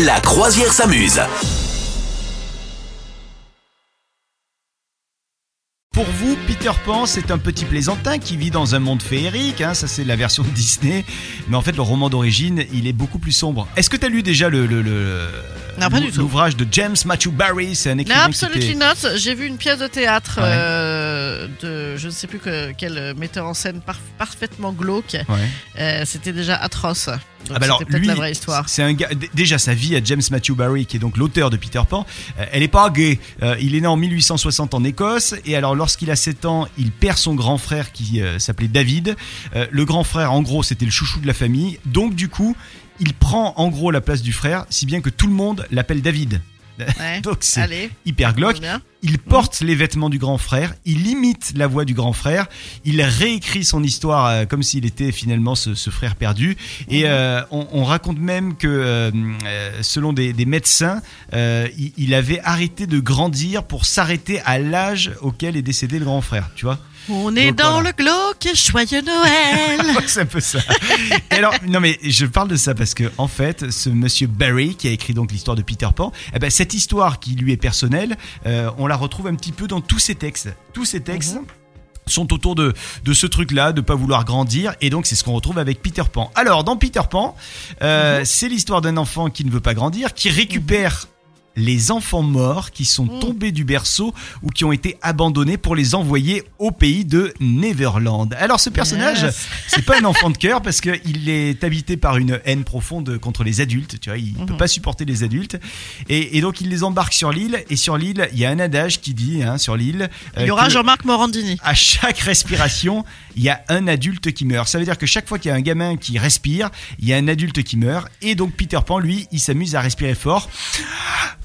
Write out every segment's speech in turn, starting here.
La croisière s'amuse. Pour vous, Peter Pan, c'est un petit plaisantin qui vit dans un monde féerique, hein, ça c'est la version de Disney, mais en fait le roman d'origine, il est beaucoup plus sombre. Est-ce que tu as lu déjà le, Non, pas du tout. l'ouvrage de James Matthew Barry C'est un Non, écrivain absolutely était- not. J'ai vu une pièce de théâtre Ouais. euh, de je ne sais plus que- quel metteur en scène par- parfaitement glauque. Ouais. Euh, C'était déjà atroce. Donc Ah bah alors, lui, la vraie histoire. C'est un gars. Déjà, sa vie à James Matthew Barry, qui est donc l'auteur de Peter Pan, euh, elle est pas gay. Euh, il est né en 1860 en Écosse, et alors lorsqu'il a 7 ans, il perd son grand frère qui euh, s'appelait David. Euh, le grand frère, en gros, c'était le chouchou de la famille. Donc, du coup, il prend en gros la place du frère, si bien que tout le monde l'appelle David. Ouais. Donc, c'est hyper glauque. Il porte les vêtements du grand frère, il imite la voix du grand frère, il réécrit son histoire euh, comme s'il était finalement ce, ce frère perdu. Et euh, on, on raconte même que, euh, selon des, des médecins, il, il avait arrêté de grandir pour s'arrêter à l'âge auquel est décédé le grand frère. Tu vois On est Donc, dans voilà. le glauque, joyeux Noël. c'est un peu ça. Et alors, non mais je parle de ça parce que en fait, ce monsieur Barry qui a écrit donc l'histoire de Peter Pan, eh ben, cette histoire qui lui est personnelle, euh, on la retrouve un petit peu dans tous ses textes. Tous ses textes. sont autour de, de ce truc-là, de pas vouloir grandir, et donc c'est ce qu'on retrouve avec Peter Pan. Alors, dans Peter Pan, euh, c'est l'histoire d'un enfant qui ne veut pas grandir, qui récupère les enfants morts qui sont Mm. tombés du berceau ou qui ont été abandonnés pour les envoyer au pays de Neverland. Alors ce personnage, Yes. c'est pas un enfant de cœur parce qu'il est habité par une haine profonde contre les adultes. Tu vois, il peut Mhm. pas supporter les adultes et, et donc il les embarque sur l'île. Et sur l'île, il y a un adage qui dit hein, sur l'île. Il y euh, aura Jean-Marc Morandini. à chaque respiration, il y a un adulte qui meurt. Ça veut dire que chaque fois qu'il y a un gamin qui respire, il y a un adulte qui meurt. Et donc Peter Pan, lui, il s'amuse à respirer fort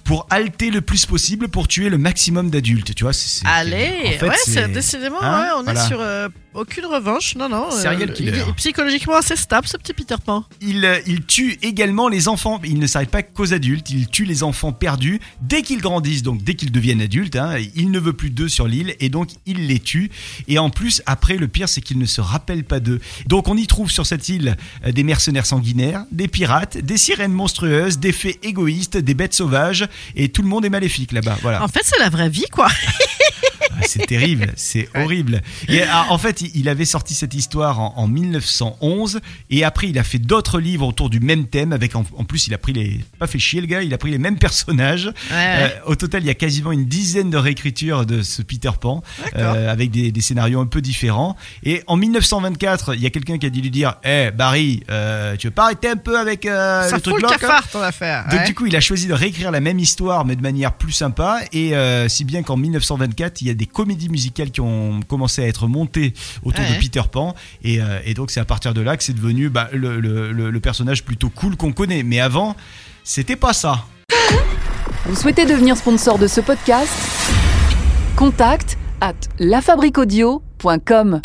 pour halter le plus possible pour tuer le maximum d'adultes. Tu vois, c'est- Allez, en fait, ouais, c'est- décidément, Hein, ouais, on voilà. est sur euh, aucune revanche. Non, non. euh, Serial killer. Il est psychologiquement assez stable, ce petit Peter Pan. Il, euh, il tue également les enfants. Il ne s'arrête pas qu'aux adultes. Il tue les enfants perdus dès qu'ils grandissent, donc dès qu'ils deviennent adultes. hein. il ne veut plus d'eux sur l'île et donc il les tue. Et en plus, après, le pire, c'est qu'il ne se rappelle pas d'eux. Donc on y trouve sur cette île des mercenaires sanguinaires, des pirates, des sirènes monstrueuses, des fées égoïstes, des bêtes sauvages et tout le monde est maléfique là-bas. Voilà. En fait, c'est la vraie vie, quoi. Ah, C'est terrible, c'est horrible. Et ah, en fait, il- avait sorti cette histoire en, en 1911 et après il a fait d'autres livres autour du même thème avec en, en plus il a pris les pas fait chier le gars, il a pris les mêmes personnages. Ouais, Euh, au total, il y a quasiment une dizaine de réécritures de ce Peter Pan euh, avec des, des scénarios un peu différents. Et en 1924, il y a quelqu'un qui a dû lui dire "Eh Barry, euh, tu veux pas arrêter un peu avec Ça le truc le hein? cafard, ton affaire. donc ouais. du coup, il a choisi de réécrire la même histoire, mais de manière plus sympa. Et si bien qu'en 1924, il y a des comédies musicales qui ont commencé à être montées autour Ouais. de Peter Pan. Et, euh, et donc c'est à partir de là que c'est devenu bah, le, le- le- le personnage plutôt cool qu'on connaît. Mais avant, c'était pas ça. Vous souhaitez devenir sponsor de ce podcast? Contact à lafabriquaudio.com.